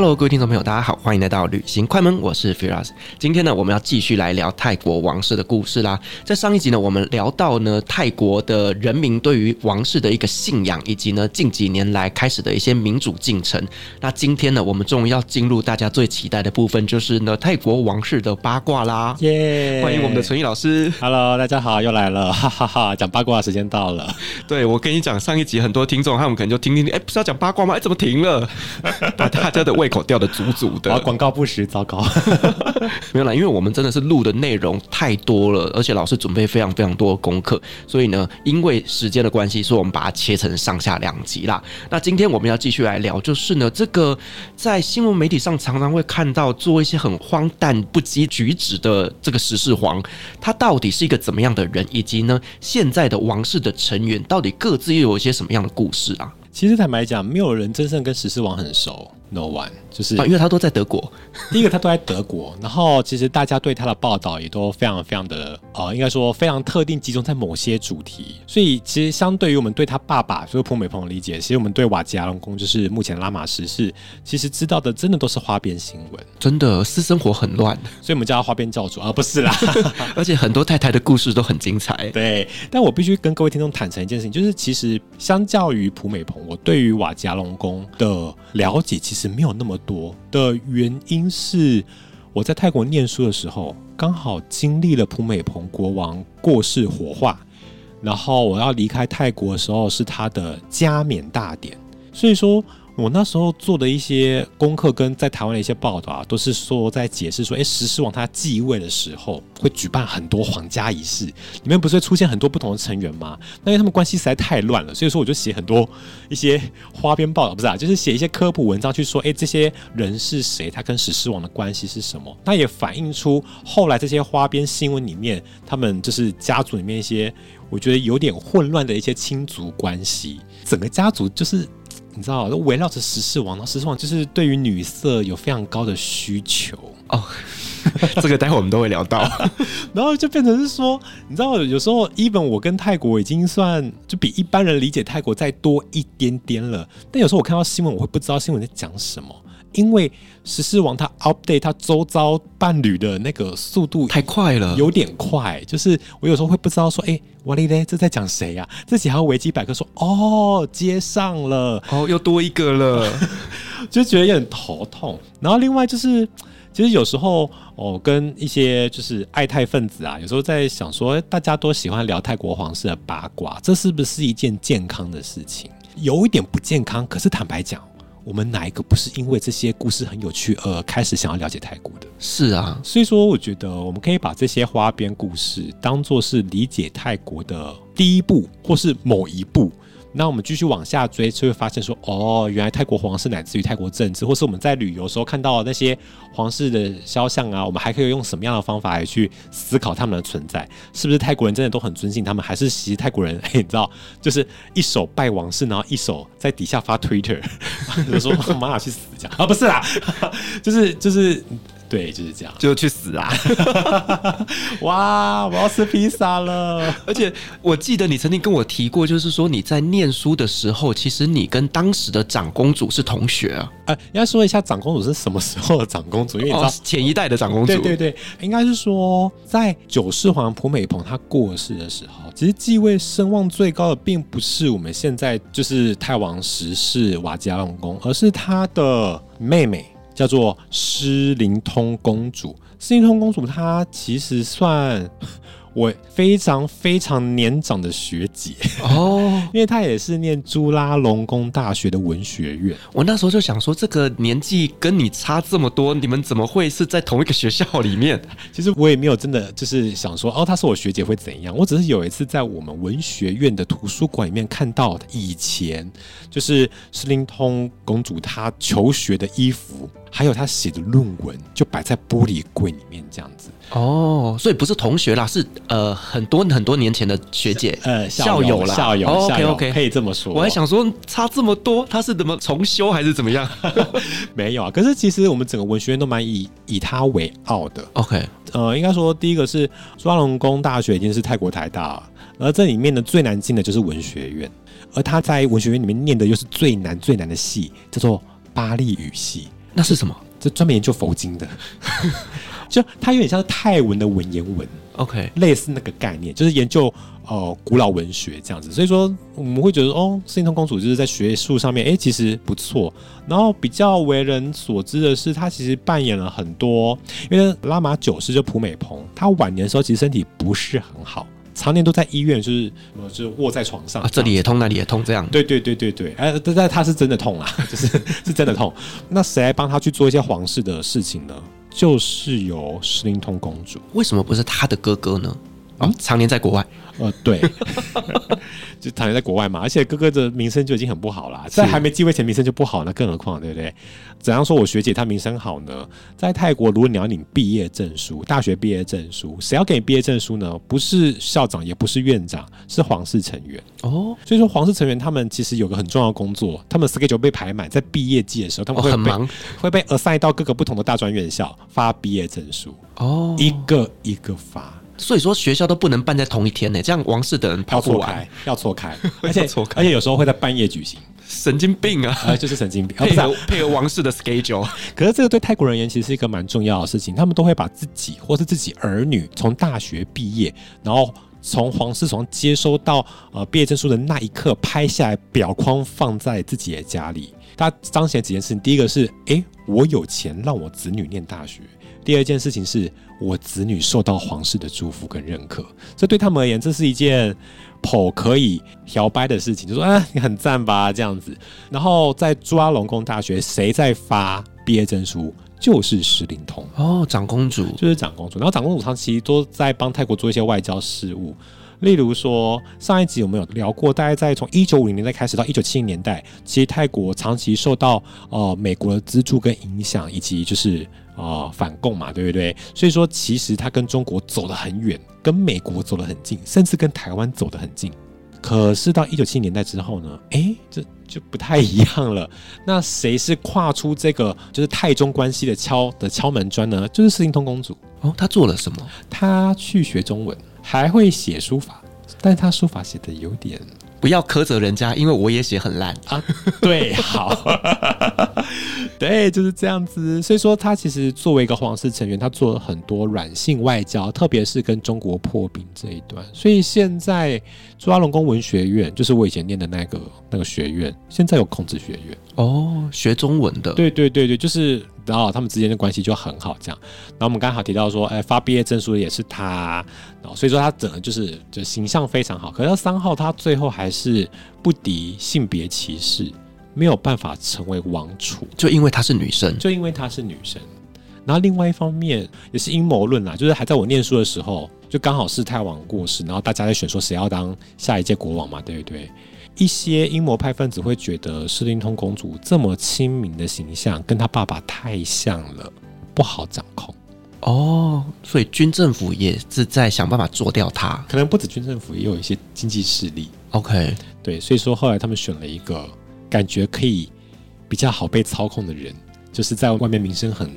Hello，各位听众朋友，大家好，欢迎来到旅行快门，我是 Firas。今天呢，我们要继续来聊泰国王室的故事啦。在上一集呢，我们聊到呢泰国的人民对于王室的一个信仰，以及呢近几年来开始的一些民主进程。那今天呢，我们终于要进入大家最期待的部分，就是呢泰国王室的八卦啦。耶！欢迎我们的陈毅老师。Hello，大家好，又来了，哈哈哈！讲八卦时间到了。对，我跟你讲，上一集很多听众他们可能就听听听，哎，不是要讲八卦吗？哎，怎么停了？把大家的。胃口掉的足足的，广告不实，糟糕。没有啦，因为我们真的是录的内容太多了，而且老师准备非常非常多的功课，所以呢，因为时间的关系，所以我们把它切成上下两集啦。那今天我们要继续来聊，就是呢，这个在新闻媒体上常常会看到做一些很荒诞不羁举止的这个十四皇，他到底是一个怎么样的人，以及呢，现在的王室的成员到底各自又有一些什么样的故事啊？其实坦白讲，没有人真正跟十四王很熟。No one，就是啊，因为他都在德国。第一个，他都在德国，然后其实大家对他的报道也都非常非常的呃，应该说非常特定，集中在某些主题。所以其实相对于我们对他爸爸，就是普美蓬的理解，其实我们对瓦吉阿龙宫，就是目前拉玛十世，其实知道的真的都是花边新闻，真的私生活很乱，所以我们叫他花边教主啊，不是啦。而且很多太太的故事都很精彩。对，但我必须跟各位听众坦诚一件事情，就是其实相较于普美蓬，我对于瓦吉阿龙宫的了解，其实。没有那么多的原因是，我在泰国念书的时候，刚好经历了普美蓬国王过世火化，然后我要离开泰国的时候是他的加冕大典，所以说。我那时候做的一些功课跟在台湾的一些报道啊，都是说在解释说，哎，十世王他继位的时候会举办很多皇家仪式，里面不是会出现很多不同的成员吗？那因为他们关系实在太乱了，所以说我就写很多一些花边报道，不是啊，就是写一些科普文章去说，哎，这些人是谁？他跟十世王的关系是什么？那也反映出后来这些花边新闻里面，他们就是家族里面一些我觉得有点混乱的一些亲族关系，整个家族就是。你知道，都围绕着十四王，然后十四王就是对于女色有非常高的需求哦。这个待会我们都会聊到，然后就变成是说，你知道，有时候，even 我跟泰国已经算就比一般人理解泰国再多一点点了，但有时候我看到新闻，我会不知道新闻在讲什么。因为十四王他 update 他周遭伴侣的那个速度太快了，有点快。就是我有时候会不知道说，哎，哇哩嘞，这在讲谁呀？自己还要维基百科说，哦，接上了，哦，又多一个了，就觉得有点头痛。然后另外就是，其实有时候哦，跟一些就是爱泰分子啊，有时候在想说，大家都喜欢聊泰国皇室的八卦，这是不是一件健康的事情？有一点不健康，可是坦白讲。我们哪一个不是因为这些故事很有趣而开始想要了解泰国的？是啊，所以说我觉得我们可以把这些花边故事当做是理解泰国的第一步，或是某一步。那我们继续往下追，就会发现说，哦，原来泰国皇室乃至于泰国政治，或是我们在旅游时候看到那些皇室的肖像啊，我们还可以用什么样的方法来去思考他们的存在？是不是泰国人真的都很尊敬他们？还是其实泰国人，欸、你知道，就是一手拜王室，然后一手在底下发 Twitter，就说 妈去死这样啊？不是啦，就是就是。对，就是这样，就去死啊！哇，我要吃披萨了！而且我记得你曾经跟我提过，就是说你在念书的时候，其实你跟当时的长公主是同学啊。呃，应该说一下长公主是什么时候的长公主？因为你知道、哦、前一代的长公主。对对对，应该是说在九世皇普美蓬他过世的时候，其实继位声望最高的并不是我们现在就是泰王十世瓦吉拉隆功，而是他的妹妹。叫做诗灵通公主，诗灵通公主她其实算。我非常非常年长的学姐哦，因为她也是念朱拉隆功大学的文学院。我那时候就想说，这个年纪跟你差这么多，你们怎么会是在同一个学校里面？其实我也没有真的就是想说，哦，她是我学姐会怎样？我只是有一次在我们文学院的图书馆里面看到以前就是诗灵通公主她求学的衣服，还有他写的论文，就摆在玻璃柜里面这样子。哦，所以不是同学啦，是呃很多很多年前的学姐，呃校友啦，校友。哦、OK OK，可以这么说。我还想说差这么多，他是怎么重修还是怎么样？没有啊，可是其实我们整个文学院都蛮以以他为傲的。OK，呃，应该说第一个是朱拉隆功大学已经是泰国台大了，而这里面呢最难进的就是文学院，而他在文学院里面念的又是最难最难的系，叫做巴利语系。那是什么？这专门研究佛经的。就它有点像是泰文的文言文，OK，类似那个概念，就是研究呃古老文学这样子。所以说我们会觉得哦，诗琳通公主就是在学术上面，哎、欸，其实不错。然后比较为人所知的是，她其实扮演了很多，因为拉玛九世就普美蓬，他晚年的时候其实身体不是很好，常年都在医院，就是就是卧在床上，啊，这里也痛，那里也痛，这样。对对对对对，哎、但，但他是真的痛啊，就是是真的痛。那谁来帮他去做一些皇室的事情呢？就是由石灵通公主，为什么不是他的哥哥呢？啊、嗯，常年在国外。呃，对，就常年在国外嘛，而且哥哥的名声就已经很不好了，在还没继位前名声就不好，那更何况，对不对？怎样说我学姐她名声好呢？在泰国，如果你要领毕业证书，大学毕业证书，谁要给你毕业证书呢？不是校长，也不是院长，是皇室成员哦。所以说，皇室成员他们其实有个很重要的工作，他们 schedule 被排满，在毕业季的时候，他们会、哦、很忙，会被 assign 到各个不同的大专院校发毕业证书哦，一个一个发。所以说学校都不能办在同一天呢，这样王室的人跑不完，要错开，要错开，而且错开，而且有时候会在半夜举行，神经病啊！呃，就是神经病，配合配合王室的 schedule。可是这个对泰国人而言其实是一个蛮重要的事情，他们都会把自己或是自己儿女从大学毕业，然后从皇室从接收到呃毕业证书的那一刻拍下来，表框放在自己的家里。他彰显几件事情，第一个是，哎、欸，我有钱让我子女念大学。第二件事情是我子女受到皇室的祝福跟认可，这对他们而言，这是一件颇可以摇摆的事情。就说，啊，你很赞吧，这样子。然后在朱拉隆功大学，谁在发毕业证书？就是诗琳通哦，长公主就是长公主。然后长公主她其实都在帮泰国做一些外交事务，例如说上一集我们有聊过，大概在从一九五零年代开始到一九七零年代，其实泰国长期受到呃美国的资助跟影响，以及就是。啊、哦，反共嘛，对不对？所以说，其实他跟中国走得很远，跟美国走得很近，甚至跟台湾走得很近。可是到一九七零年代之后呢，哎，这就不太一样了。那谁是跨出这个就是泰中关系的敲的敲门砖呢？就是诗琳通公主哦。她做了什么？她去学中文，还会写书法，但是她书法写的有点。不要苛责人家，因为我也写很烂啊。对，好，对，就是这样子。所以说，他其实作为一个皇室成员，他做了很多软性外交，特别是跟中国破冰这一段。所以现在朱拉隆功文学院，就是我以前念的那个那个学院，现在有孔子学院哦，学中文的。对对对对，就是。然后他们之间的关系就很好，这样。然后我们刚好提到说，哎，发毕业证书的也是他，然后所以说他整个就是就形象非常好。可是三号他最后还是不敌性别歧视，没有办法成为王储，就因为她是女生，就因为她是女生。然后另外一方面也是阴谋论啦，就是还在我念书的时候，就刚好是泰王过世，然后大家在选说谁要当下一届国王嘛，对不对？一些阴谋派分子会觉得诗琳通公主这么亲民的形象跟她爸爸太像了，不好掌控。哦，所以军政府也是在想办法做掉她。可能不止军政府，也有一些经济势力。OK，对，所以说后来他们选了一个感觉可以比较好被操控的人，就是在外面名声很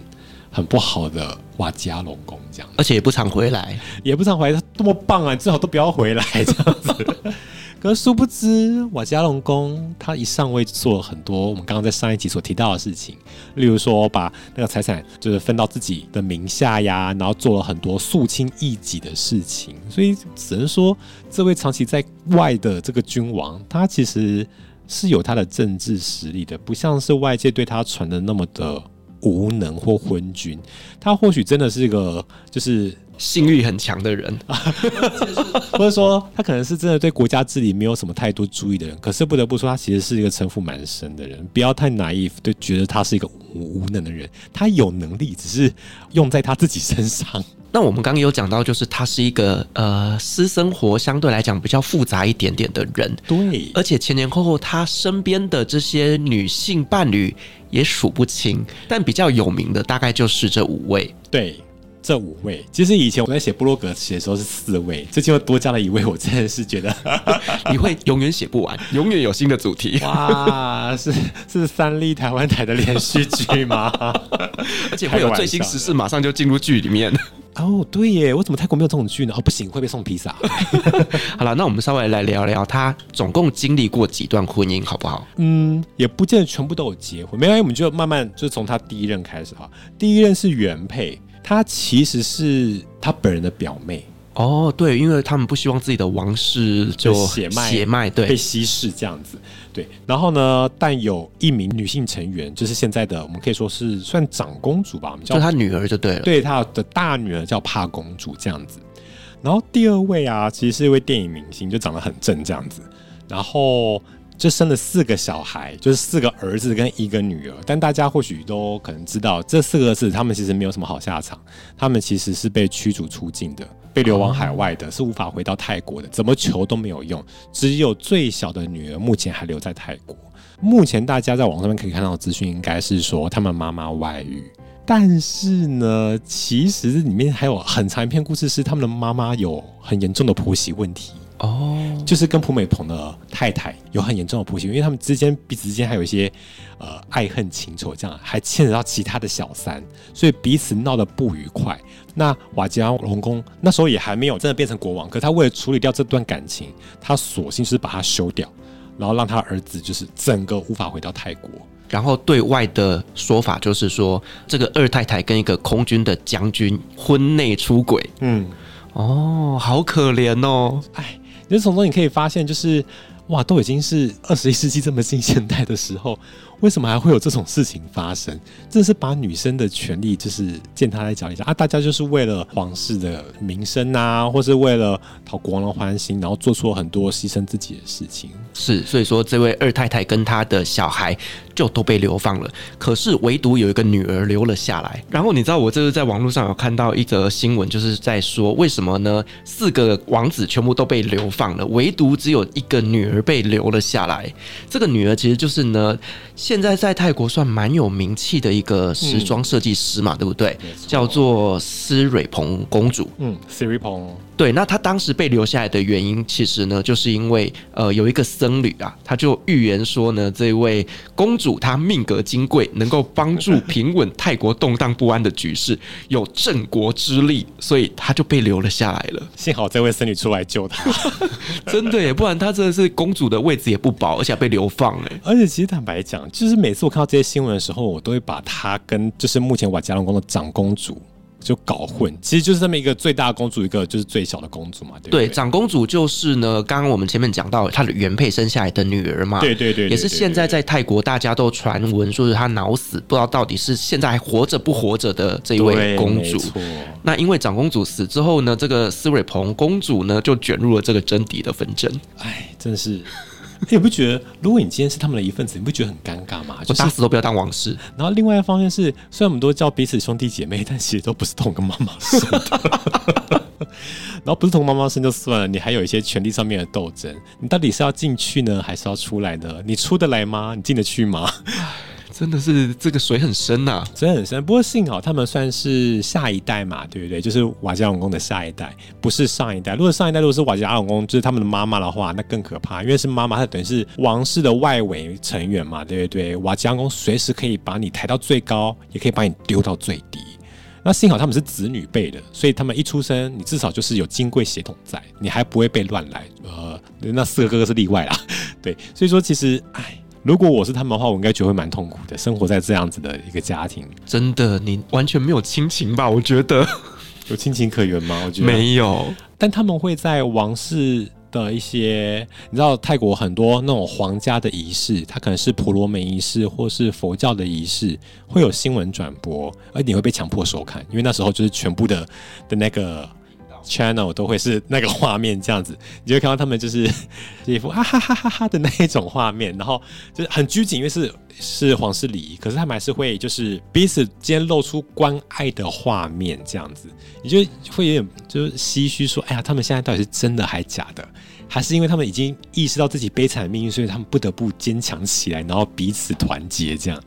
很不好的瓦吉阿隆宫，这样，而且也不常回来，也不常回来，他多么棒啊！你最好都不要回来 这样子。可是殊不知，瓦吉阿隆宫他一上位就做了很多我们刚刚在上一集所提到的事情，例如说把那个财产就是分到自己的名下呀，然后做了很多肃清异己的事情。所以只能说，这位长期在外的这个君王，他其实是有他的政治实力的，不像是外界对他传的那么的无能或昏君。他或许真的是一个就是。性欲很强的人，或者说他可能是真的对国家治理没有什么太多注意的人。可是不得不说，他其实是一个城府蛮深的人。不要太 naive，就觉得他是一个无无能的人。他有能力，只是用在他自己身上。那我们刚刚有讲到，就是他是一个呃私生活相对来讲比较复杂一点点的人。对，而且前前后后他身边的这些女性伴侣也数不清，但比较有名的大概就是这五位。对。这五位，其实以前我在写部落格写的时候是四位，最近又多加了一位，我真的是觉得 你会永远写不完，永远有新的主题。哇，是是三立台湾台的连续剧吗？而且会有最新时事，马上就进入剧里面。哦，对耶，我怎么泰国没有这种剧呢？哦，不行，会被送披萨。好了，那我们稍微来聊聊他总共经历过几段婚姻，好不好？嗯，也不见得全部都有结婚，没关系，我们就慢慢就从他第一任开始哈。第一任是原配。他其实是他本人的表妹哦，对，因为他们不希望自己的王室就血脉血脉对被稀释这样子，对。然后呢，但有一名女性成员，就是现在的我们可以说是算长公主吧，我们叫她女儿就对了，对，她的大女儿叫帕公主这样子。然后第二位啊，其实是一位电影明星，就长得很正这样子，然后。就生了四个小孩，就是四个儿子跟一个女儿。但大家或许都可能知道，这四个字他们其实没有什么好下场。他们其实是被驱逐出境的，被流亡海外的，是无法回到泰国的，怎么求都没有用。只有最小的女儿目前还留在泰国。目前大家在网上面可以看到的资讯，应该是说他们妈妈外遇。但是呢，其实里面还有很长一篇故事，是他们的妈妈有很严重的婆媳问题。哦，就是跟蒲美蓬的太太有很严重的婆媳，因为他们之间彼此之间还有一些呃爱恨情仇，这样还牵扯到其他的小三，所以彼此闹得不愉快。那瓦吉拉隆功那时候也还没有真的变成国王，可他为了处理掉这段感情，他索性就是把它休掉，然后让他儿子就是整个无法回到泰国。然后对外的说法就是说，这个二太太跟一个空军的将军婚内出轨。嗯，哦，好可怜哦，哎。其实从中你可以发现，就是哇，都已经是二十一世纪这么近现代的时候，为什么还会有这种事情发生？真的是把女生的权利就是践踏在脚底下啊！大家就是为了皇室的名声啊，或是为了讨国王的欢心，然后做出了很多牺牲自己的事情。是，所以说这位二太太跟她的小孩。就都被流放了，可是唯独有一个女儿留了下来。然后你知道，我这是在网络上有看到一则新闻，就是在说为什么呢？四个王子全部都被流放了，唯独只有一个女儿被留了下来。这个女儿其实就是呢，在在泰国算蛮有名气的一个时装设计师嘛，嗯、对不对？叫做斯蕊鹏公主。嗯，斯蕊蓬。对，那他当时被留下来的原因，其实呢，就是因为呃，有一个僧侣啊，他就预言说呢，这位公主她命格金贵，能够帮助 平稳泰国动荡不安的局势，有镇国之力，所以她就被留了下来了。幸好这位僧侣出来救她，真的耶，不然她真的是公主的位置也不保，而且还被流放哎。而且其实坦白讲，就是每次我看到这些新闻的时候，我都会把她跟就是目前瓦吉阿隆宫的长公主。就搞混，其实就是这么一个最大的公主，一个就是最小的公主嘛，对对？对，长公主就是呢，刚刚我们前面讲到她的原配生下来的女儿嘛，对对对，也是现在在泰国大家都传闻说是她脑死，不知道到底是现在还活着不活着的这一位公主。那因为长公主死之后呢，这个斯瑞蓬公主呢就卷入了这个争嫡的纷争。哎，真是。你不觉得，如果你今天是他们的一份子，你不觉得很尴尬吗？我打死都不要当王室。然后另外一方面是，虽然我们都叫彼此兄弟姐妹，但其实都不是同个妈妈生的。然后不是同妈妈生就算了，你还有一些权利上面的斗争。你到底是要进去呢，还是要出来呢？你出得来吗？你进得去吗？真的是这个水很深呐、啊，水很深。不过幸好他们算是下一代嘛，对不对？就是瓦吉阿公的下一代，不是上一代。如果上一代如果是瓦吉阿隆功，就是他们的妈妈的话，那更可怕，因为是妈妈，她等于是王室的外围成员嘛，对不对？瓦吉阿公随时可以把你抬到最高，也可以把你丢到最低。那幸好他们是子女辈的，所以他们一出生，你至少就是有金贵血统在，你还不会被乱来。呃，那四个哥哥是例外啦。对，所以说其实，哎，如果我是他们的话，我应该觉得会蛮痛苦的，生活在这样子的一个家庭。真的，你完全没有亲情吧？我觉得 有亲情可言吗？我觉得没有，但他们会在王室。的一些，你知道泰国很多那种皇家的仪式，它可能是婆罗门仪式，或是佛教的仪式，会有新闻转播，而你会被强迫收看，因为那时候就是全部的的那个。Channel 都会是那个画面这样子，你就会看到他们 就是一副哈哈哈哈哈的那一种画面，然后就是很拘谨，因为是是皇室礼仪，可是他们还是会就是彼此间露出关爱的画面这样子，你就会有点就是唏嘘说，哎呀，他们现在到底是真的还假的？还是因为他们已经意识到自己悲惨的命运，所以他们不得不坚强起来，然后彼此团结这样？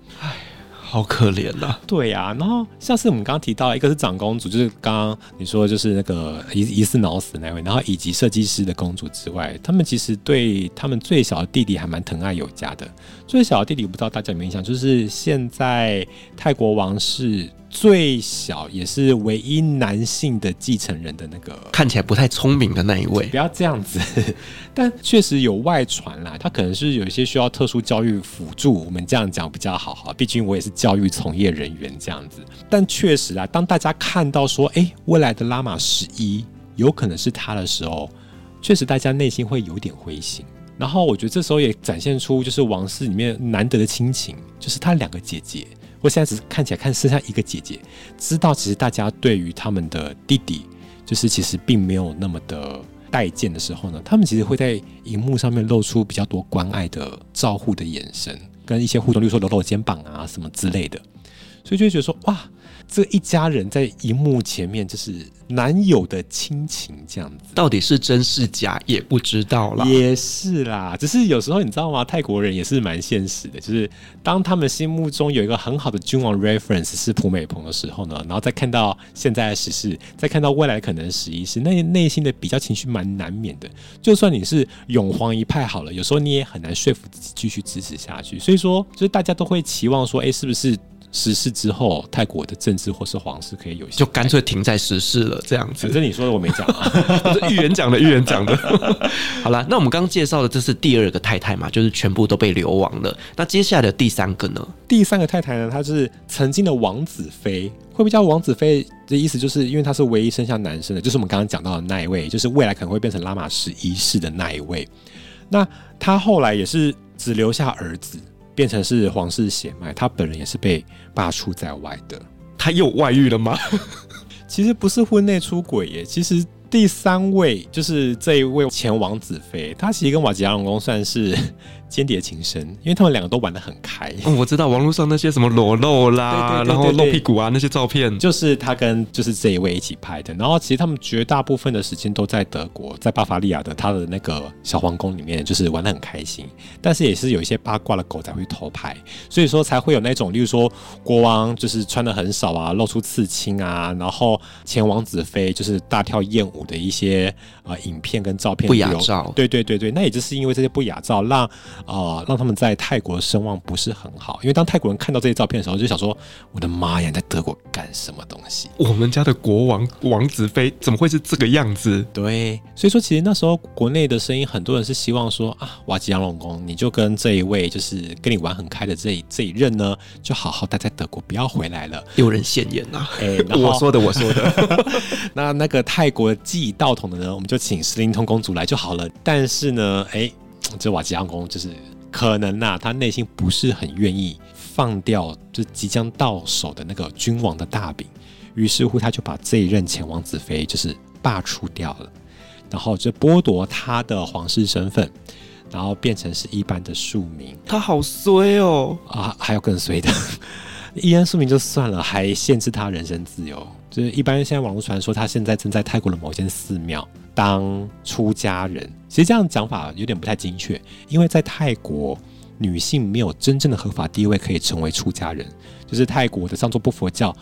好可怜呐、对呀、然后像是我们刚刚提到，一个是长公主，就是刚刚你说就是那个疑疑似脑死那位，然后以及设计师的公主之外，他们其实对他们最小的弟弟还蛮疼爱有加的。最小的弟弟我不知道大家有没有印象，就是现在泰国王室。最小也是唯一男性的继承人的那个，看起来不太聪明的那一位，不要这样子。但确实有外传啦，他可能是有一些需要特殊教育辅助，我们这样讲比较好哈。毕竟我也是教育从业人员这样子。但确实啊，当大家看到说，哎、欸，未来的拉玛十一有可能是他的时候，确实大家内心会有点灰心。然后我觉得这时候也展现出就是王室里面难得的亲情，就是他两个姐姐。我现在只看起来看剩下一个姐姐，知道其实大家对于他们的弟弟，就是其实并没有那么的待见的时候呢，他们其实会在荧幕上面露出比较多关爱的照护的眼神，跟一些互动，例如说搂搂肩膀啊什么之类的，所以就会觉得说哇。这一家人在荧幕前面就是男友的亲情这样子，到底是真是假也不知道啦。也是啦，只是有时候你知道吗？泰国人也是蛮现实的，就是当他们心目中有一个很好的君王 reference 是普美蓬的时候呢，然后再看到现在的时事，再看到未来可能十一世，那内心的比较情绪蛮难免的。就算你是永皇一派好了，有时候你也很难说服自己继续支持下去。所以说，就是大家都会期望说，哎，是不是？时事之后，泰国的政治或是皇室可以有些，就干脆停在时事了，这样子。反正你说的我没讲啊，预言讲的，预言讲的。好了，那我们刚刚介绍的这是第二个太太嘛，就是全部都被流亡了。那接下来的第三个呢？第三个太太呢，她是曾经的王子妃，会不会叫王子妃的意思，就是因为她是唯一生下男生的，就是我们刚刚讲到的那一位，就是未来可能会变成拉玛十一世的那一位。那她后来也是只留下儿子。变成是皇室血脉，他本人也是被罢黜在外的。他又外遇了吗？其实不是婚内出轨耶，其实。第三位就是这一位前王子妃，他其实跟瓦吉亚隆宫算是间谍情深，因为他们两个都玩的很开。哦，我知道网络上那些什么裸露啦，然后露屁股啊那些照片，就是他跟就是这一位一起拍的。然后其实他们绝大部分的时间都在德国，在巴伐利亚的他的那个小皇宫里面，就是玩的很开心。但是也是有一些八卦的狗仔会偷拍，所以说才会有那种，例如说国王就是穿的很少啊，露出刺青啊，然后前王子妃就是大跳艳舞的一些啊、呃、影片跟照片不雅照，对对对对，那也就是因为这些不雅照让，啊让他们在泰国的声望不是很好。因为当泰国人看到这些照片的时候，就想说：我的妈呀，在德国干什么东西？我们家的国王王子妃怎么会是这个样子？对，所以说其实那时候国内的声音，很多人是希望说啊，瓦吉扬龙宫，你就跟这一位就是跟你玩很开的这一这一任呢，就好好待在德国，不要回来了。有人现眼呐、啊？哎、欸，我说的，我说的。那那个泰国记忆。道统的呢，我们就请诗琳通公主来就好了。但是呢，哎，这瓦吉昂公就是可能呐、啊，他内心不是很愿意放掉就即将到手的那个君王的大饼，于是乎他就把这一任前王子妃就是罢黜掉了，然后就剥夺他的皇室身份，然后变成是一般的庶民。他好衰哦啊，还有更衰的。一般庶民就算了，还限制他人身自由。就是一般现在网络传说，他现在正在泰国的某间寺庙当出家人。其实这样讲法有点不太精确，因为在泰国，女性没有真正的合法地位可以成为出家人。就是泰国的上座部佛教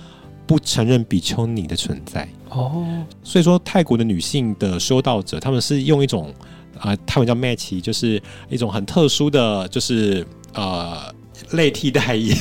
不承认比丘尼的存在哦。所以说，泰国的女性的修道者，他们是用一种啊、呃，泰文叫 match，就是一种很特殊的就是呃。类替代役，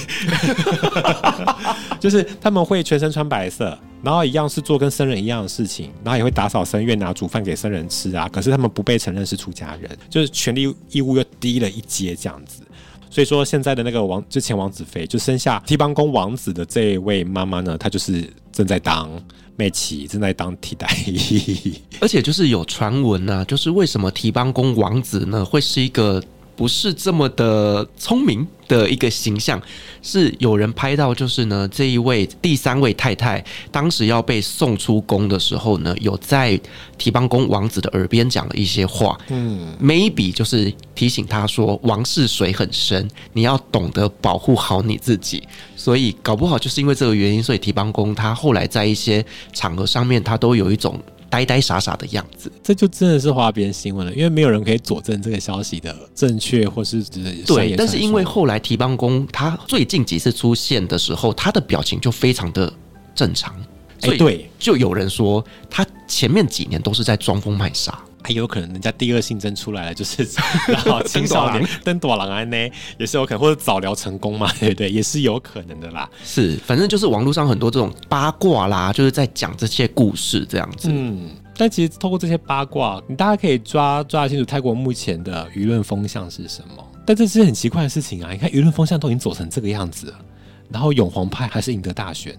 就是他们会全身穿白色，然后一样是做跟僧人一样的事情，然后也会打扫僧院啊，煮饭给僧人吃啊。可是他们不被承认是出家人，就是权利义务又低了一阶这样子。所以说，现在的那个王，之前王子妃就生下提帮宫王子的这一位妈妈呢，她就是正在当妹妻，正在当替代役。而且就是有传闻啊，就是为什么提帮宫王子呢会是一个。不是这么的聪明的一个形象，是有人拍到，就是呢，这一位第三位太太当时要被送出宫的时候呢，有在提帮宫王子的耳边讲了一些话，嗯，maybe 就是提醒他说，王室水很深，你要懂得保护好你自己，所以搞不好就是因为这个原因，所以提帮宫他后来在一些场合上面，他都有一种。呆呆傻傻的样子，这就真的是花边新闻了，因为没有人可以佐证这个消息的正确或是对。但是因为后来提帮工他最近几次出现的时候，他的表情就非常的正常，所以对，就有人说他前面几年都是在装疯卖傻。还有可能人家第二性征出来了，就是 然后青少年登朵郎安呢，也是有可能，或者早疗成功嘛，对不对？也是有可能的啦。是，反正就是网络上很多这种八卦啦，就是在讲这些故事这样子。嗯，但其实透过这些八卦，你大家可以抓抓清楚泰国目前的舆论风向是什么。但这是很奇怪的事情啊！你看舆论风向都已经走成这个样子了，然后永皇派还是赢得大选。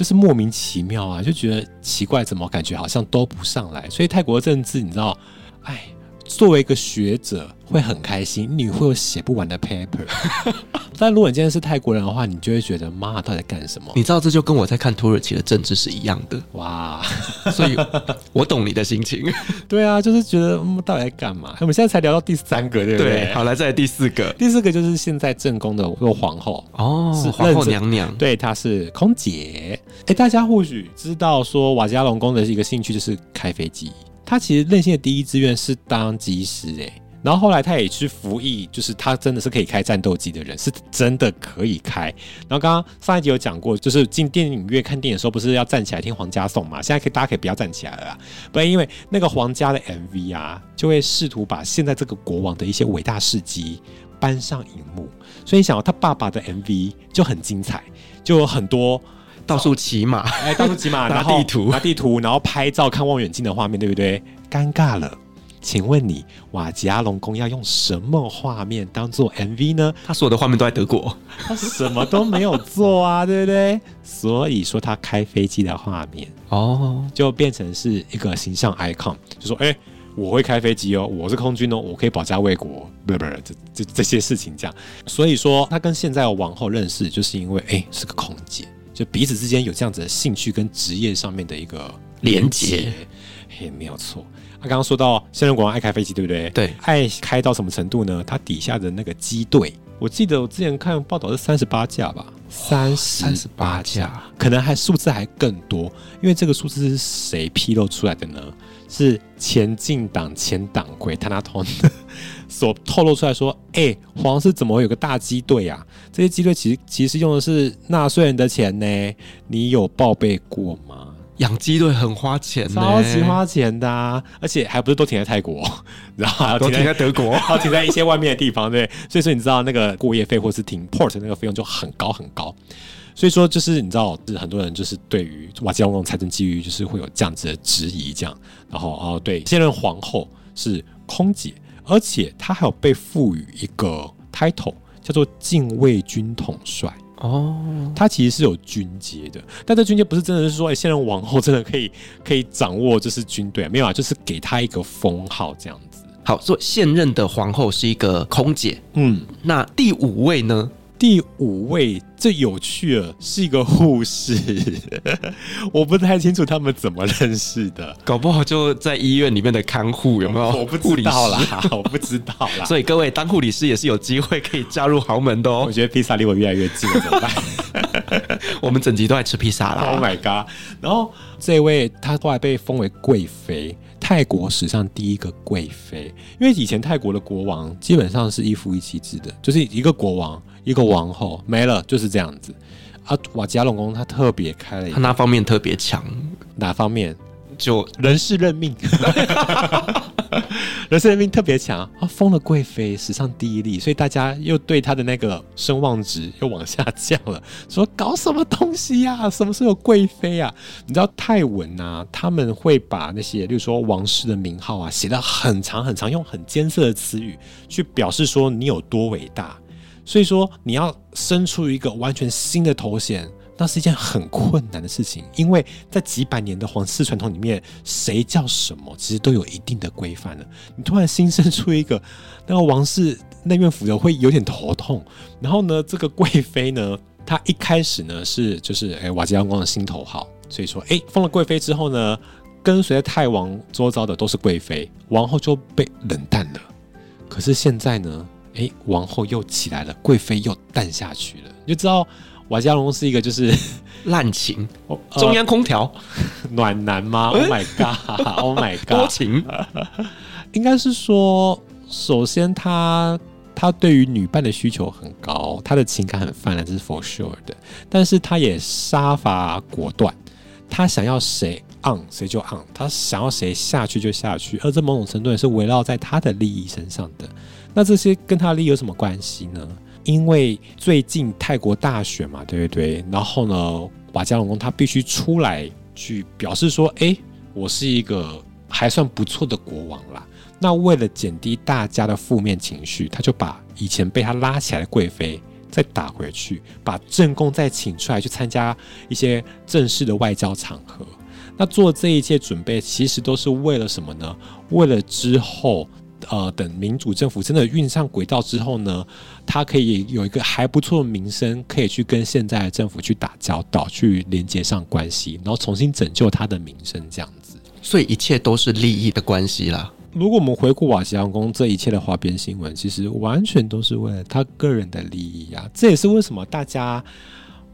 就是莫名其妙啊，就觉得奇怪，怎么感觉好像都不上来？所以泰国政治，你知道，哎，作为一个学者。会很开心，你会有写不完的 paper。但如果你今天是泰国人的话，你就会觉得妈，到底在干什么？你知道这就跟我在看土耳其的政治是一样的哇，所以我懂你的心情。对啊，就是觉得嗯，到底在干嘛？我们现在才聊到第三个，对不对？对好，来再来第四个。第四个就是现在正宫的皇后哦，是皇后娘娘。对，她是空姐。哎，大家或许知道说瓦吉拉隆功的一个兴趣就是开飞机。他其实内心的第一志愿是当机师，哎。然后后来他也去服役，就是他真的是可以开战斗机的人，是真的可以开。然后刚刚上一集有讲过，就是进电影院看电影的时候，不是要站起来听皇家颂嘛？现在可以大家可以不要站起来了，不然因为那个皇家的 MV 啊，就会试图把现在这个国王的一些伟大事迹搬上荧幕。所以你想到他爸爸的 MV 就很精彩，就有很多到处骑马，哎，到处骑马，拿地图，拿地图，然后拍照看望远镜的画面，对不对？尴尬了。请问你瓦吉阿龙宫要用什么画面当做 MV 呢？他所有的画面都在德国，他什么都没有做啊，对不对？所以说他开飞机的画面哦，就变成是一个形象 icon，就说哎、欸，我会开飞机哦，我是空军哦，我可以保家卫国，不不不，这这这些事情这样。所以说他跟现在的王后认识，就是因为哎、欸、是个空姐，就彼此之间有这样子的兴趣跟职业上面的一个连接，也没有错。他刚刚说到现任国王爱开飞机，对不对？对，爱开到什么程度呢？他底下的那个机队，我记得我之前看报道是三十八架吧，三十八架，可能还数字还更多，因为这个数字是谁披露出来的呢？是前进党前党魁塔纳通所透露出来说，哎、欸，皇室怎么会有个大机队啊？这些机队其实其实用的是纳税人的钱呢，你有报备过吗？养鸡队很花钱，超级花钱的，啊，而且还不是都停在泰国，然后还要停在，德国，还要停在一些外面的地方，对。所以说你知道那个过夜费或是停 port 那个费用就很高很高。所以说就是你知道，是很多人就是对于瓦吉拉隆功财政纪律就是会有这样子的质疑，这样。然后哦，对，现任皇后是空姐，而且他还有被赋予一个 title 叫做禁卫军统帅。哦，他其实是有军阶的，但这军阶不是真的是说，哎、欸，现任王后真的可以 可以掌握就是军队，没有啊，就是给他一个封号这样子。好，所以现任的皇后是一个空姐，嗯，那第五位呢？第五位最有趣的是一个护士，我不太清楚他们怎么认识的，搞不好就在医院里面的看护有没有？我不知道啦，我不知道啦。所以各位当护理师也是有机会可以加入豪门的哦。我觉得披萨离我越来越近了，怎么办？我们整集都在吃披萨啦。Oh my god！然后这位他后来被封为贵妃。泰国史上第一个贵妃，因为以前泰国的国王基本上是一夫一妻制的，就是一个国王一个王后没了，就是这样子。啊，瓦吉拉隆宫他特别开他那方面特别强？哪方面？就人事任命。人事任命特别强啊，封了贵妃，史上第一例，所以大家又对他的那个声望值又往下降了。说搞什么东西呀、什么时候有贵妃啊？你知道泰文啊，他们会把那些，例如说王室的名号啊，写得很长很长，用很艰涩的词语去表示说你有多伟大。所以说你要生出一个完全新的头衔。那是一件很困难的事情，因为在几百年的皇室传统里面，谁叫什么其实都有一定的规范了。你突然新生出一个那个王室内院府的，会有点头痛。然后呢，这个贵妃呢，她一开始呢是就是哎瓦吉阳光的心头好，所以说哎封了贵妃之后呢，跟随着太王周遭的都是贵妃，王后就被冷淡了。可是现在呢，哎王后又起来了，贵妃又淡下去了，你就知道。瓦加龙是一个就是 滥情，中央空调、呃、暖男吗？Oh my god！Oh my god！多情，应该是说，首先他他对于女伴的需求很高，他的情感很泛滥，这是 for sure 的。但是他也杀伐果断，他想要谁 on 谁就 on，他想要谁下去就下去，而这某种程度也是围绕在他的利益身上的。那这些跟他的利益有什么关系呢？因为最近泰国大选嘛，对不对？然后呢，瓦加隆功他必须出来去表示说：“哎，我是一个还算不错的国王啦。”那为了减低大家的负面情绪，他就把以前被他拉起来的贵妃再打回去，把正宫再请出来去参加一些正式的外交场合。那做这一切准备，其实都是为了什么呢？为了之后。呃，等民主政府真的运上轨道之后呢，他可以有一个还不错的名声，可以去跟现在的政府去打交道，去连接上关系，然后重新拯救他的名声，这样子。所以一切都是利益的关系啦。如果我们回顾瓦吉良宫这一切的花边新闻，其实完全都是为了他个人的利益啊。这也是为什么大家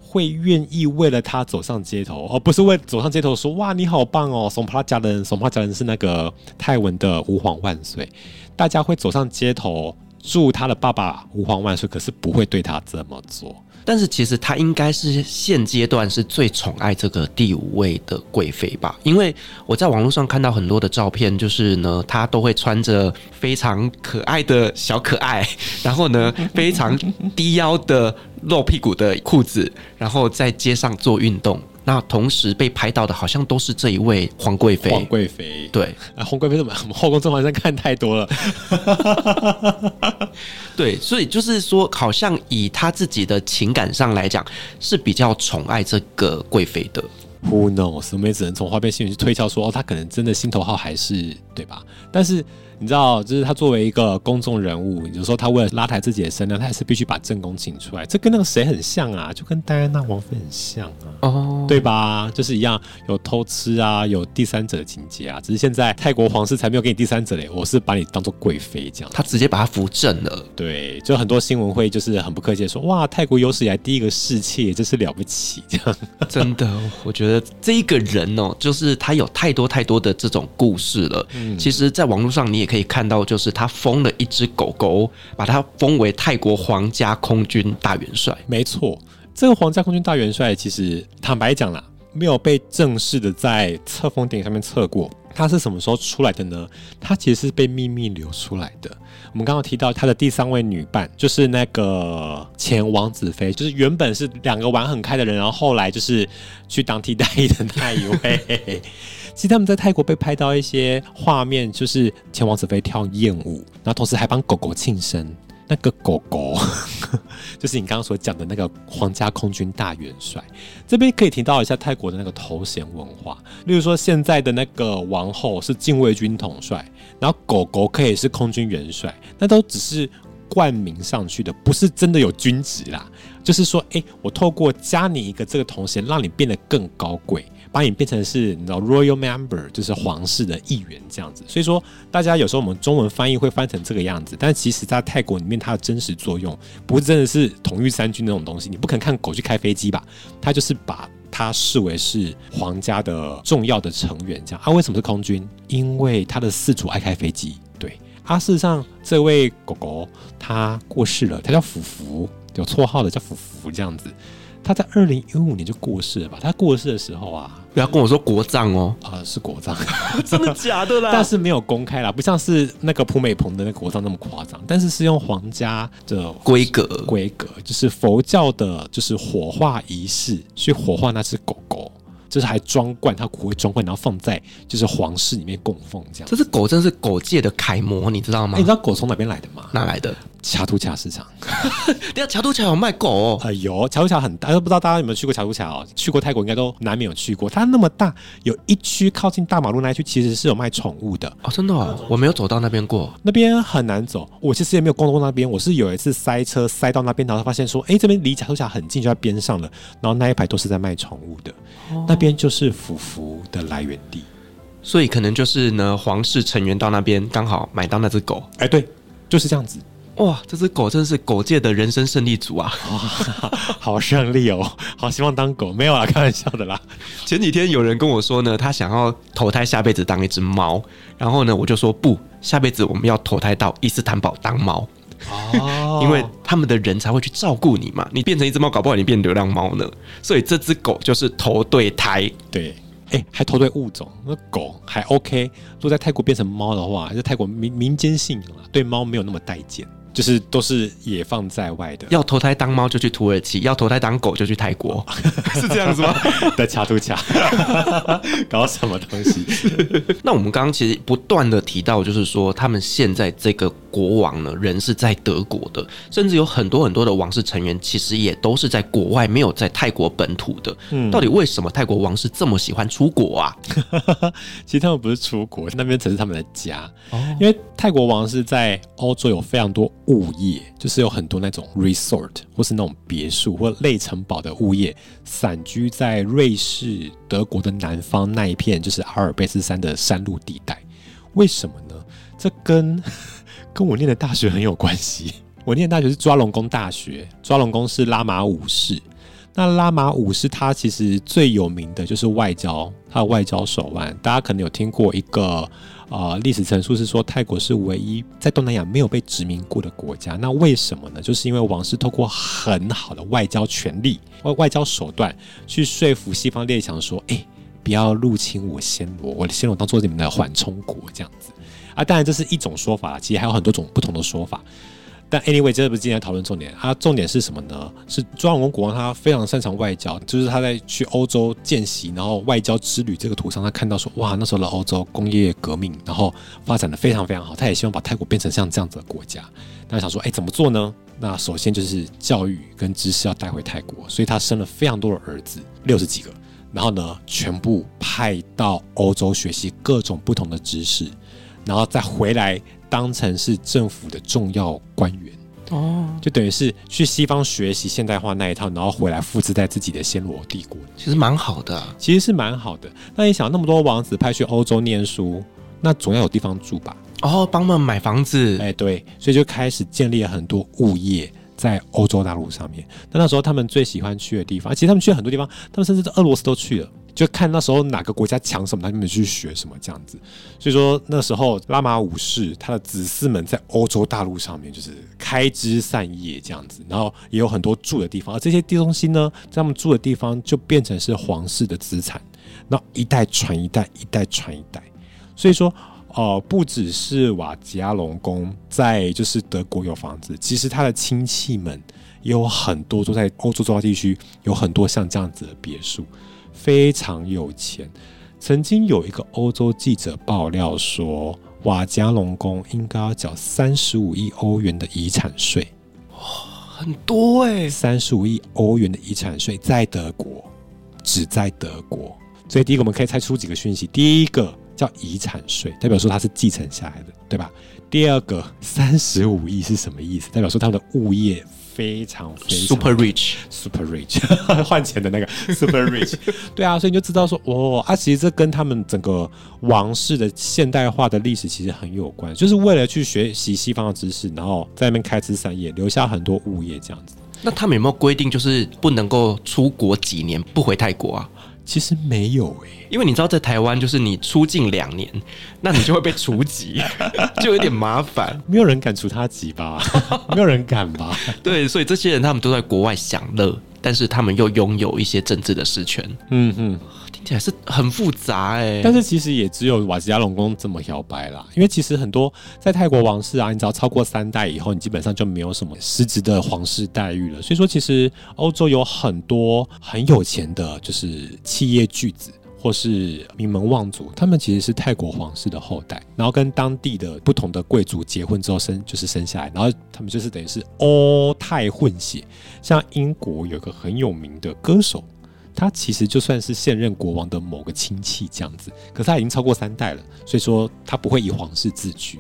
会愿意为了他走上街头，而不是为走上街头说哇你好棒哦，怂怕家人，怂怕家人是那个泰文的吾皇万岁。大家会走上街头祝他的爸爸吾皇万岁，可是不会对他这么做。但是其实她应该是现阶段是最宠爱这个第五位的贵妃吧？因为我在网络上看到很多的照片，就是呢，她都会穿着非常可爱的小可爱，然后呢，非常低腰的露屁股的裤子，然后在街上做运动。那同时被拍到的，好像都是这一位皇贵妃。皇贵妃，对，啊，皇贵妃怎么？我们后宫甄嬛传看太多了。对，所以就是说，好像以他自己的情感上来讲，是比较宠爱这个贵妃的。Who knows？我们也只能从花边新闻去推敲说，哦，他可能真的心头好，还是对吧？但是。你知道，就是他作为一个公众人物，有时候他为了拉抬自己的声量，他还是必须把正宫请出来。这跟那个谁很像啊，就跟戴安娜王妃很像啊，哦，对吧？就是一样有偷吃啊，有第三者的情节啊。只是现在泰国皇室才没有给你第三者嘞，我是把你当做贵妃这样。他直接把他扶正了。对，就很多新闻会就是很不客气的说，哇，泰国有史以来第一个侍妾，真是了不起这样。真的，我觉得这一个人哦，就是他有太多太多的这种故事了。嗯，其实，在网络上你也。可以看到，就是他封了一只狗狗，把它封为泰国皇家空军大元帅。没错，这个皇家空军大元帅，其实坦白讲啦，没有被正式的在册封典礼上面测过。他是什么时候出来的呢？他其实是被秘密流出来的。我们刚刚提到他的第三位女伴，就是那个前王子妃，就是原本是两个玩很开的人，然后后来就是去当替代役的那一位。其实他们在泰国被拍到一些画面，就是前王子妃跳艳舞，然后同时还帮狗狗庆生。那个狗狗 就是你刚刚所讲的那个皇家空军大元帅。这边可以提到一下泰国的那个头衔文化，例如说现在的那个王后是禁卫军统帅，然后狗狗可以是空军元帅，那都只是冠名上去的，不是真的有军职啦。就是说，哎，我透过加你一个这个头衔，让你变得更高贵。把你变成是你知道 royal member，就是皇室的一员这样子。所以说，大家有时候我们中文翻译会翻成这个样子，但其实在泰国里面，它的真实作用不是真的是统御三军那种东西。你不可能看狗去开飞机吧？它就是把它视为是皇家的重要的成员这样。啊，为什么是空军？因为他的饲主爱开飞机。对，啊，事实上这位狗狗它过世了，它叫福福，有绰号的叫福福这样子。他在二零一五年就过世了吧？他过世的时候啊，不要跟我说国葬哦，啊、呃、是国葬，真的假的啦？但是没有公开啦，不像是那个蒲美蓬的那个国葬那么夸张，但是是用皇家的 规格规格，就是佛教的，就是火化仪式去火化那只狗狗。就是还装罐，它骨灰装罐，然后放在就是皇室里面供奉这样。这只狗真的是狗界的楷模，你知道吗？欸、你知道狗从哪边来的吗？哪来的？卡图恰市场。等下，卡图恰有卖狗、哦？哎呦，卡图恰很大，都不知道大家有没有去过卡图恰哦？去过泰国应该都难免有去过。它那么大，有一区靠近大马路那一区，其实是有卖宠物的哦。真的、哦，我没有走到那边过，那边很难走。我其实也没有逛过那边。我是有一次塞车塞到那边，然后发现说，哎、欸，这边离卡图恰很近，就在边上了。然后那一排都是在卖宠物的，哦、那边就是福福的来源地，所以可能就是呢，皇室成员到那边刚好买到那只狗。哎、欸，对，就是这样子。哇，这只狗真的是狗界的人生胜利组啊！哇，好胜利哦，好希望当狗，没有啊，开玩笑的啦。前几天有人跟我说呢，他想要投胎下辈子当一只猫，然后呢，我就说不，下辈子我们要投胎到伊斯坦堡当猫哦，因为他们的人才会去照顾你嘛，你变成一只猫，搞不好你变流浪猫呢。所以这只狗就是投对胎，对，哎，还投对物种，那狗还 OK。如果在泰国变成猫的话，还是泰国民民间信仰对猫没有那么待见。就是都是野放在外的，要投胎当猫就去土耳其，要投胎当狗就去泰国，是这样子吗？在卡图卡，搞什么东西？那我们刚刚其实不断的提到，就是说他们现在这个国王呢，人是在德国的，甚至有很多很多的王室成员，其实也都是在国外，没有在泰国本土的。嗯，到底为什么泰国王室这么喜欢出国啊？其实他们不是出国，那边才是他们的家。哦，因为泰国王室在欧洲有非常多。物业就是有很多那种 resort 或是那种别墅或类城堡的物业，散居在瑞士、德国的南方那一片，就是阿尔卑斯山的山路地带。为什么呢？这跟 跟我念的大学很有关系。我念的大学是抓龙宫大学，抓龙宫是拉玛五世。那拉玛五世他其实最有名的就是外交，他的外交手腕，大家可能有听过一个。啊，历史陈述是说泰国是唯一在东南亚没有被殖民过的国家。那为什么呢？就是因为王室透过很好的外交权力、外外交手段，去说服西方列强说：“哎，不要入侵我暹罗，我的暹罗当做你们的缓冲国。”这样子啊，当然这是一种说法，其实还有很多种不同的说法。但 anyway，这不是今天讨论重点。它重点是什么呢？是抓龙功国王，他非常擅长外交，就是他在去欧洲见习，然后外交之旅这个途上，他看到说，哇，那时候的欧洲工业革命，然后发展的非常非常好，他也希望把泰国变成像这样子的国家。那想说，哎，怎么做呢？那首先就是教育跟知识要带回泰国，所以他生了非常多的儿子，六十几个，然后呢，全部派到欧洲学习各种不同的知识，然后再回来。当成是政府的重要官员哦，就等于是去西方学习现代化那一套，然后回来复制在自己的暹罗帝国，其实蛮好的，其实是蛮好的。那你想，那么多王子派去欧洲念书，那总要有地方住吧？哦，帮忙买房子，哎，对，所以就开始建立了很多物业在欧洲大陆上面。那那时候他们最喜欢去的地方，其实他们去了很多地方，他们甚至在俄罗斯都去了。就看那时候哪个国家强什么，他们去学什么这样子。所以说那时候拉玛五世他的子嗣们在欧洲大陆上面就是开枝散叶这样子，然后也有很多住的地方，而这些地东西呢，在他们住的地方就变成是皇室的资产，那一代传一代，一代传一代。所以说，呃，不只是瓦吉阿龙宫在就是德国有房子，其实他的亲戚们也有很多都在欧洲重要地区有很多像这样子的别墅。非常有钱。曾经有一个欧洲记者爆料说，瓦吉阿龙宫应该要缴三十五亿欧元的遗产税，哇，很多哎、欸！三十五亿欧元的遗产税在德国，只在德国。所以第一个我们可以猜出几个讯息：第一个叫遗产税，代表说它是继承下来的，对吧？第二个三十五亿是什么意思？代表说他们的物业。非常非常 super rich，super rich，换钱的那个 super rich，对啊，所以你就知道说，哦，啊，其实这跟他们整个王室的现代化的历史其实很有关，就是为了去学习西方的知识，然后在那边开枝散叶，留下很多物业这样子。那他们有没有规定，就是不能够出国几年不回泰国啊？其实没有诶、欸，因为你知道，在台湾就是你出境两年，那你就会被除籍，就有点麻烦。没有人敢除他籍吧？没有人敢吧？对，所以这些人他们都在国外享乐。但是他们又拥有一些政治的实权。嗯哼，听起来是很复杂哎、但是其实也只有瓦吉拉隆功这么摇摆啦，因为其实很多在泰国王室啊，你只要超过三代以后，你基本上就没有什么实质的皇室待遇了。所以说，其实欧洲有很多很有钱的，就是企业巨子。或是名门望族，他们其实是泰国皇室的后代，然后跟当地的不同的贵族结婚之后生，就是生下来，然后他们就是等于是欧泰混血。像英国有个很有名的歌手，他其实就算是现任国王的某个亲戚这样子，可是他已经超过三代了，所以说他不会以皇室自居。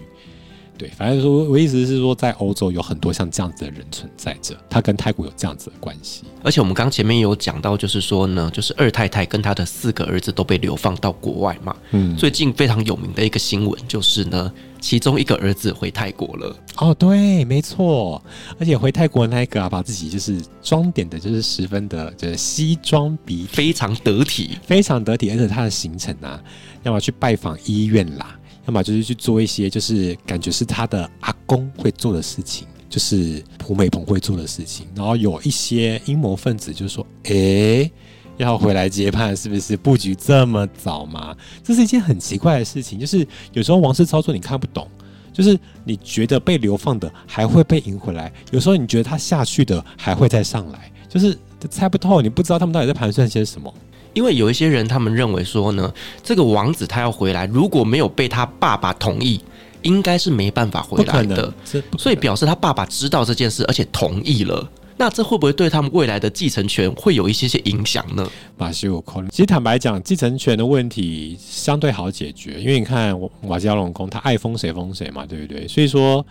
对，反正说，我意思是说，在欧洲有很多像这样子的人存在着，他跟泰国有这样子的关系。而且我们刚前面有讲到，就是说呢，就是二太太跟她的四个儿子都被流放到国外嘛。嗯，最近非常有名的一个新闻就是呢，其中一个儿子回泰国了。哦，对，没错，而且回泰国的那一个啊，把自己就是装点的，就是十分的，就是西装笔挺，非常得体，非常得体，而且他的行程啊，要么去拜访医院啦。要么就是去做一些，就是感觉是他的阿公会做的事情，就是朴美蓬会做的事情。然后有一些阴谋分子就说：“诶、要回来接盘，是不是布局这么早吗？”这是一件很奇怪的事情。就是有时候王室操作你看不懂，就是你觉得被流放的还会被赢回来，有时候你觉得他下去的还会再上来，就是猜不透，你不知道他们到底在盘算些什么。因为有一些人，他们认为说呢，这个王子他要回来，如果没有被他爸爸同意，应该是没办法回来的。所以表示他爸爸知道这件事，而且同意了。那这会不会对他们未来的继承权会有一些些影响呢？马修有考虑。其实坦白讲，继承权的问题相对好解决，因为你看瓦吉拉隆功，他爱封谁封谁嘛，对不对？所以说。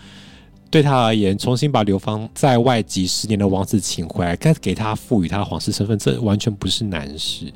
对他而言，重新把流放在外几十年的王子请回来，该给他赋予他皇室身份，这完全不是难事。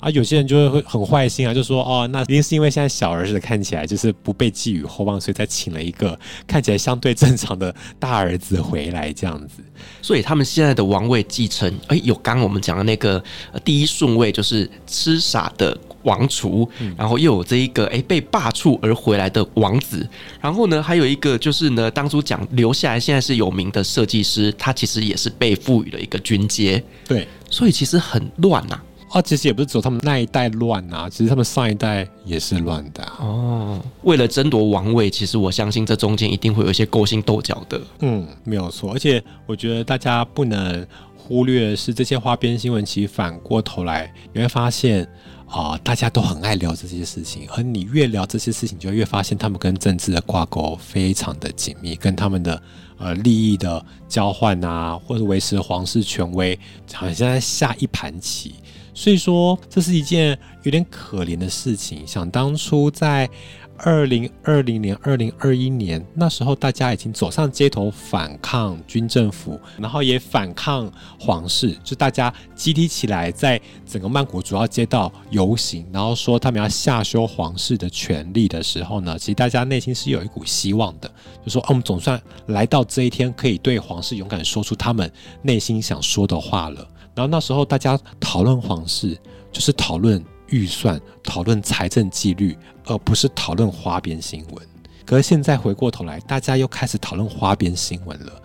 啊，有些人就会很坏心啊，就说哦，那一定是因为现在小儿子看起来就是不被寄予厚望，所以才请了一个看起来相对正常的大儿子回来这样子。所以他们现在的王位继承，哎，有刚我们讲的那个第一顺位就是痴傻的。王储，然后又有这一个哎被罢黜而回来的王子，然后呢还有一个就是呢当初讲留下来现在是有名的设计师，他其实也是被赋予了一个军阶，对，所以其实很乱呐。啊，其实也不是只有他们那一代乱呐，其实他们上一代也是乱的啊。哦，为了争夺王位，其实我相信这中间一定会有一些勾心斗角的。嗯，没有错，而且我觉得大家不能忽略的是这些花边新闻，其实反过头来你会发现。啊、大家都很爱聊这些事情，而你越聊这些事情，就越发现他们跟政治的挂钩非常的紧密，跟他们的呃利益的交换啊，或者维持皇室权威，好像在下一盘棋。所以说，这是一件有点可怜的事情。想当初在。二零二零年、二零二一年那时候，大家已经走上街头反抗军政府，然后也反抗皇室，就大家集体起来，在整个曼谷主要街道游行，然后说他们要下修皇室的权力的时候呢，其实大家内心是有一股希望的，就说，哦，我们总算来到这一天，可以对皇室勇敢说出他们内心想说的话了。然后那时候大家讨论皇室，就是讨论。预算讨论财政纪律，而不是讨论花边新闻。可是现在回过头来，大家又开始讨论花边新闻了。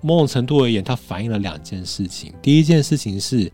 某种程度而言，它反映了两件事情。第一件事情是，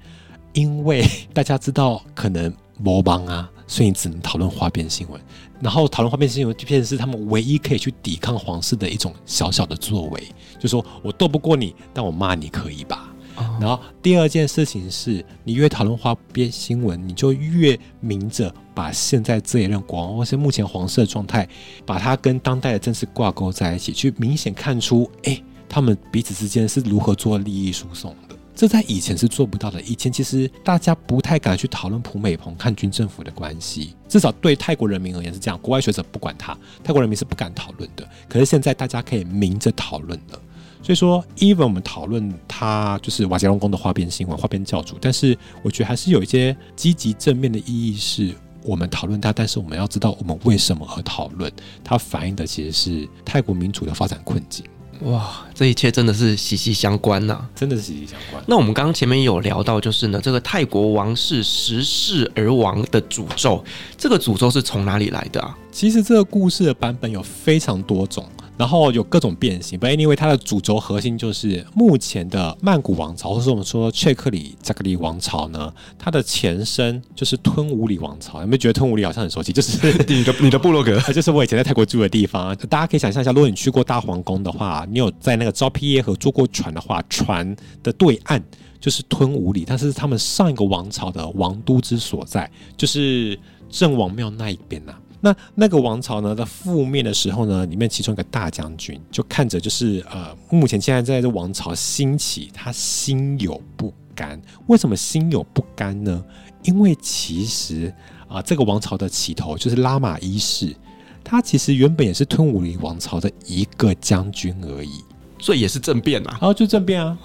因为 大家知道可能魔帮啊，所以你只能讨论花边新闻。然后讨论花边新闻，就变成是他们唯一可以去抵抗皇室的一种小小的作为。就说我斗不过你，但我骂你可以吧？然后第二件事情是，你越讨论花边新闻，你就越明着把现在这一任国王或是目前黄色状态，把它跟当代的政治挂钩在一起，去明显看出，哎，他们彼此之间是如何做利益输送的。这在以前是做不到的。以前其实大家不太敢去讨论普美蓬和军政府的关系，至少对泰国人民而言是这样。国外学者不管他，泰国人民是不敢讨论的。可是现在大家可以明着讨论了。所以说，even 我们讨论他就是瓦吉拉隆功的花边新闻、花边教主，但是我觉得还是有一些积极正面的意义，是我们讨论它，但是我们要知道我们为什么而讨论，它反映的其实是泰国民主的发展困境。哇，这一切真的是息息相关呐、啊，真的是息息相关。那我们刚刚前面有聊到，就是呢，这个泰国王室十世而亡的诅咒，这个诅咒是从哪里来的啊？其实这个故事的版本有非常多种。然后有各种变形。But anyway，它的主轴核心就是目前的曼谷王朝，或是我们说切克里加克里王朝呢，它的前身就是吞武里王朝。有没有觉得吞武里好像很熟悉？就是 你的你的部落格，就是我以前在泰国住的地方。大家可以想象一下，如果你去过大皇宫的话，你有在那个昭披耶河坐过船的话，船的对岸就是吞武里，但是他们上一个王朝的王都之所在，就是郑王庙那一边呐、啊。那那个王朝呢，在覆灭的时候呢，里面其中一个大将军就看着，就是呃，目前现在在这王朝兴起，他心有不甘。为什么心有不甘呢？因为其实啊、这个王朝的起头就是拉玛一世，他其实原本也是吞武里王朝的一个将军而已。所以也是政变呐，然后就政变啊，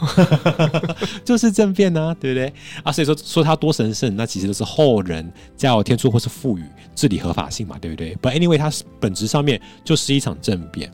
就是政变啊，对不对啊？所以说说他多神圣，那其实都是后人加有天助或是赋予治理合法性嘛，对不对？But anyway，它本质上面就是一场政变。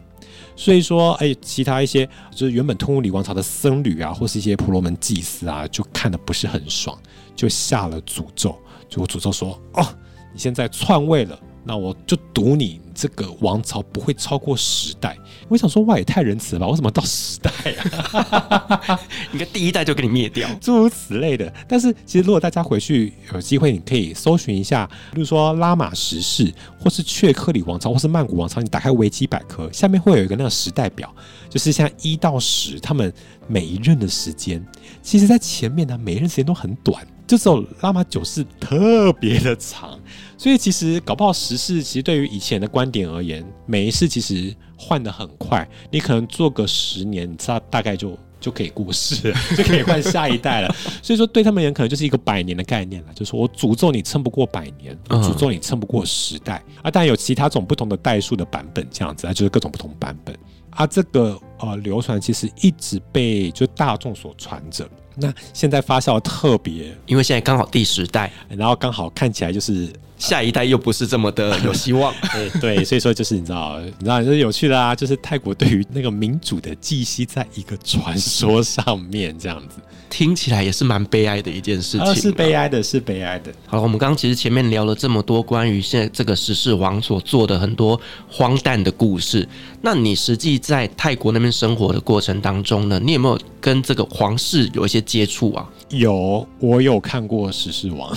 所以说，哎，其他一些就是原本通武里王朝的僧侣啊，或是一些婆罗门祭司啊，就看的不是很爽，就下了诅咒，就诅咒说：哦，你现在篡位了。那我就赌你这个王朝不会超过十代。我想说，哇，也太仁慈了吧？为什么到十代啊？应该第一代就给你灭掉，诸如此类的。但是其实，如果大家回去有机会，你可以搜寻一下，比如说拉玛十世，或是雀克里王朝，或是曼谷王朝。你打开维基百科，下面会有一个那个时代表，就是像一到十，他们每一任的时间，其实在前面呢，每一任时间都很短，就只有拉玛九世特别的长。所以其实搞不好时事，其实对于以前的观点而言，每一次其实换的很快。你可能做个十年，你知道大概就就可以过世了，就可以换下一代了。所以说对他们而言，可能就是一个百年的概念了。就是我诅咒你撑不过百年，我诅咒你撑不过时代。啊，当然有其他种不同的代数的版本，这样子啊，就是各种不同版本。啊，这个呃流传其实一直被就大众所传着。那现在发酵特别，因为现在刚好第十代，然后刚好看起来就是。下一代又不是这么的 有希望，对，所以说就是你知道，你知道就是有趣的啊，就是泰国对于那个民主的寄息，在一个传说上面这样子，听起来也是蛮悲哀的一件事情，是悲哀的，是悲哀的。好了，我们刚刚其实前面聊了这么多关于现在这个十世王所做的很多荒诞的故事，那你实际在泰国那边生活的过程当中呢，你有没有跟这个皇室有一些接触啊？有，我有看过十世王，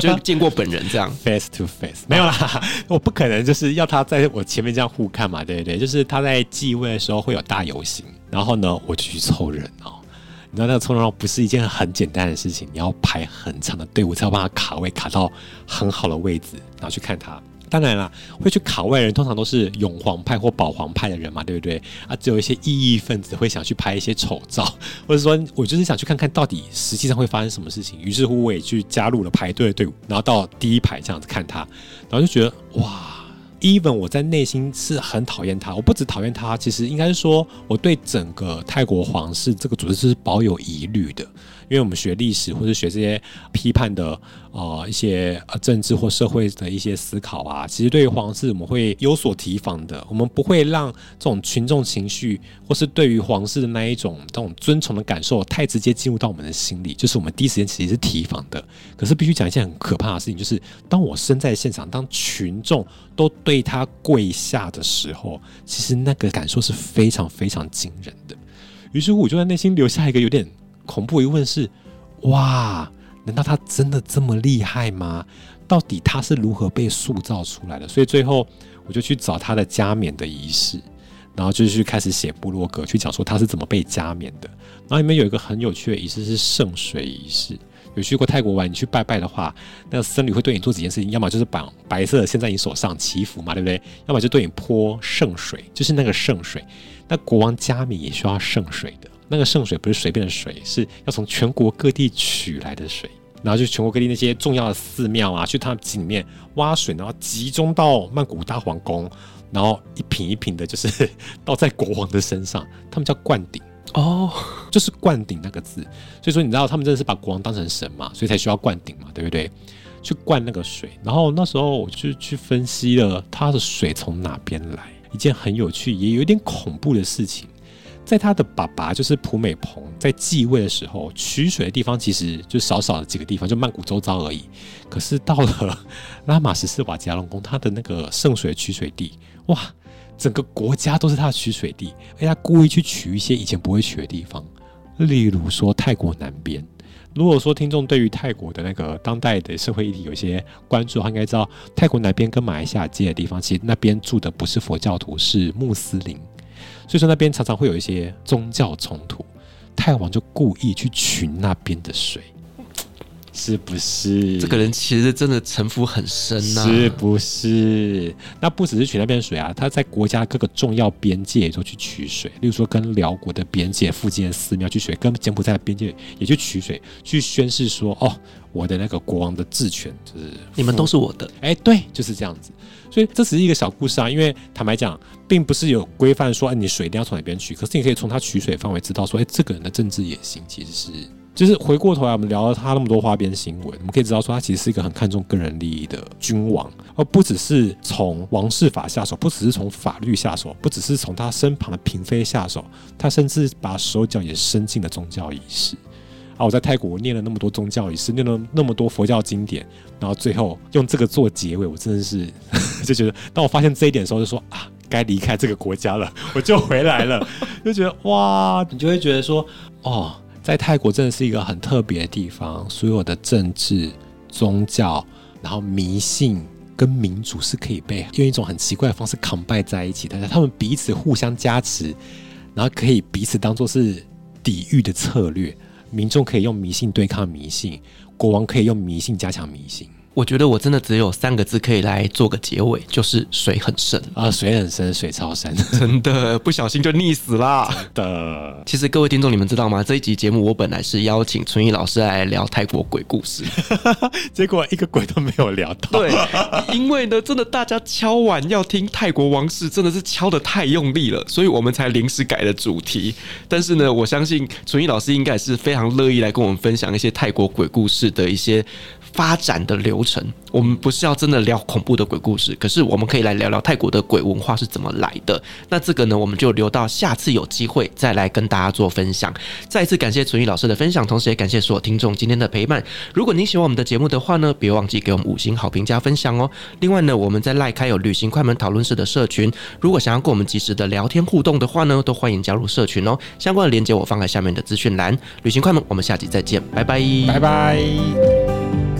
就见过本人这样。Face to face 没有啦，我不可能就是要他在我前面这样互看嘛，对对对？就是他在继位的时候会有大游行，然后呢，我就去凑人哦。你知道那个凑人不是一件很简单的事情，你要排很长的队伍才要帮他卡位，卡到很好的位置，然后去看他。当然啦，会去卡外人通常都是拥皇派或保皇派的人嘛，对不对？啊，只有一些异议分子会想去拍一些丑照，或者说我就是想去看看到底实际上会发生什么事情。于是乎，我也去加入了排队的队伍，然后到第一排这样子看他，然后就觉得哇，even 我在内心是很讨厌他。我不只讨厌他，其实应该是说我对整个泰国皇室这个组织是保有疑虑的。因为我们学历史或者学这些批判的呃一些呃政治或社会的一些思考啊，其实对于皇室我们会有所提防的。我们不会让这种群众情绪或是对于皇室的那一种这种尊崇的感受太直接进入到我们的心里，就是我们第一时间其实是提防的。可是必须讲一件很可怕的事情，就是当我身在现场，当群众都对他跪下的时候，其实那个感受是非常非常惊人的。于是乎，我就在内心留下一个有点。恐怖疑问是：哇，难道他真的这么厉害吗？到底他是如何被塑造出来的？所以最后我就去找他的加冕的仪式，然后就去开始写部落格，去讲说他是怎么被加冕的。然后里面有一个很有趣的仪式是圣水仪式。有去过泰国玩，你去拜拜的话，那个僧侣会对你做几件事情，要么就是绑白色的献在你手上祈福嘛，对不对？要么就对你泼圣水，就是那个圣水。那国王加冕也需要圣水的。那个圣水不是随便的水，是要从全国各地取来的水，然后就全国各地那些重要的寺庙啊，去他们井里面挖水，然后集中到曼谷大皇宫，然后一瓶一瓶的，就是 倒在国王的身上，他们叫灌顶哦，就是灌顶那个字。所以说你知道他们真的是把国王当成神嘛，所以才需要灌顶嘛，对不对？去灌那个水，然后那时候我就去分析了他的水从哪边来，一件很有趣也有点恐怖的事情。在他的爸爸就是普美蓬在继位的时候，取水的地方其实就少少的几个地方，就曼谷周遭而已。可是到了拉玛十四瓦吉亚龙宫，他的那个圣水取水地，哇，整个国家都是他的取水地，而他故意去取一些以前不会取的地方，例如说泰国南边。如果说听众对于泰国的那个当代的社会议题有些关注他，应该知道泰国南边跟马来西亚接的地方，其实那边住的不是佛教徒，是穆斯林，所以说那边常常会有一些宗教冲突。泰王就故意去取那边的水。是不是这个人其实真的城府很深呐？是不是？那不只是取那边水啊，他在国家各个重要边界也都去取水，例如说跟辽国的边界附近的寺庙取水，跟柬埔寨的边界也去取水，去宣誓说：哦，我的那个国王的治权就是你们都是我的。哎，对，就是这样子。所以这只是一个小故事啊，因为坦白讲，并不是有规范说，哎，你水一定要从哪边取，可是你可以从他取水范围知道说，哎，这个人的政治野心其实是。就是回过头来，我们聊了他那么多花边新闻，我们可以知道说，他其实是一个很看重个人利益的君王，而不只是从王室法下手，不只是从法律下手，不只是从他身旁的嫔妃下手，他甚至把手脚也伸进了宗教仪式。啊，我在泰国念了那么多宗教仪式，念了那么多佛教经典，然后最后用这个做结尾，我真的是 就觉得，当我发现这一点的时候，就说啊，该离开这个国家了，我就回来了，就觉得哇，你就会觉得说，哦。在泰国真的是一个很特别的地方，所有的政治、宗教，然后迷信跟民主是可以被用一种很奇怪的方式 combine 在一起的，他们彼此互相加持，然后可以彼此当做是抵御的策略。民众可以用迷信对抗迷信，国王可以用迷信加强迷信。我觉得我真的只有三个字可以来做个结尾，就是水很深啊，水很深，水超深，真的不小心就溺死啦。真的，其实各位听众，你们知道吗？这一集节目我本来是邀请纯一老师来聊泰国鬼故事，结果一个鬼都没有聊到。对，因为呢，真的大家敲碗要听泰国王室，真的是敲的太用力了，所以我们才临时改了主题。但是呢，我相信纯一老师应该是非常乐意来跟我们分享一些泰国鬼故事的一些。发展的流程，我们不是要真的聊恐怖的鬼故事，可是我们可以来聊聊泰国的鬼文化是怎么来的。那这个呢，我们就留到下次有机会再来跟大家做分享。再一次感谢纯玉老师的分享，同时也感谢所有听众今天的陪伴。如果您喜欢我们的节目的话呢，别忘记给我们五星好评加分享哦。另外呢，我们在赖开有旅行快门讨论室的社群，如果想要跟我们及时的聊天互动的话呢，都欢迎加入社群哦。相关的链接我放在下面的资讯栏。旅行快门，我们下集再见，拜拜，拜拜。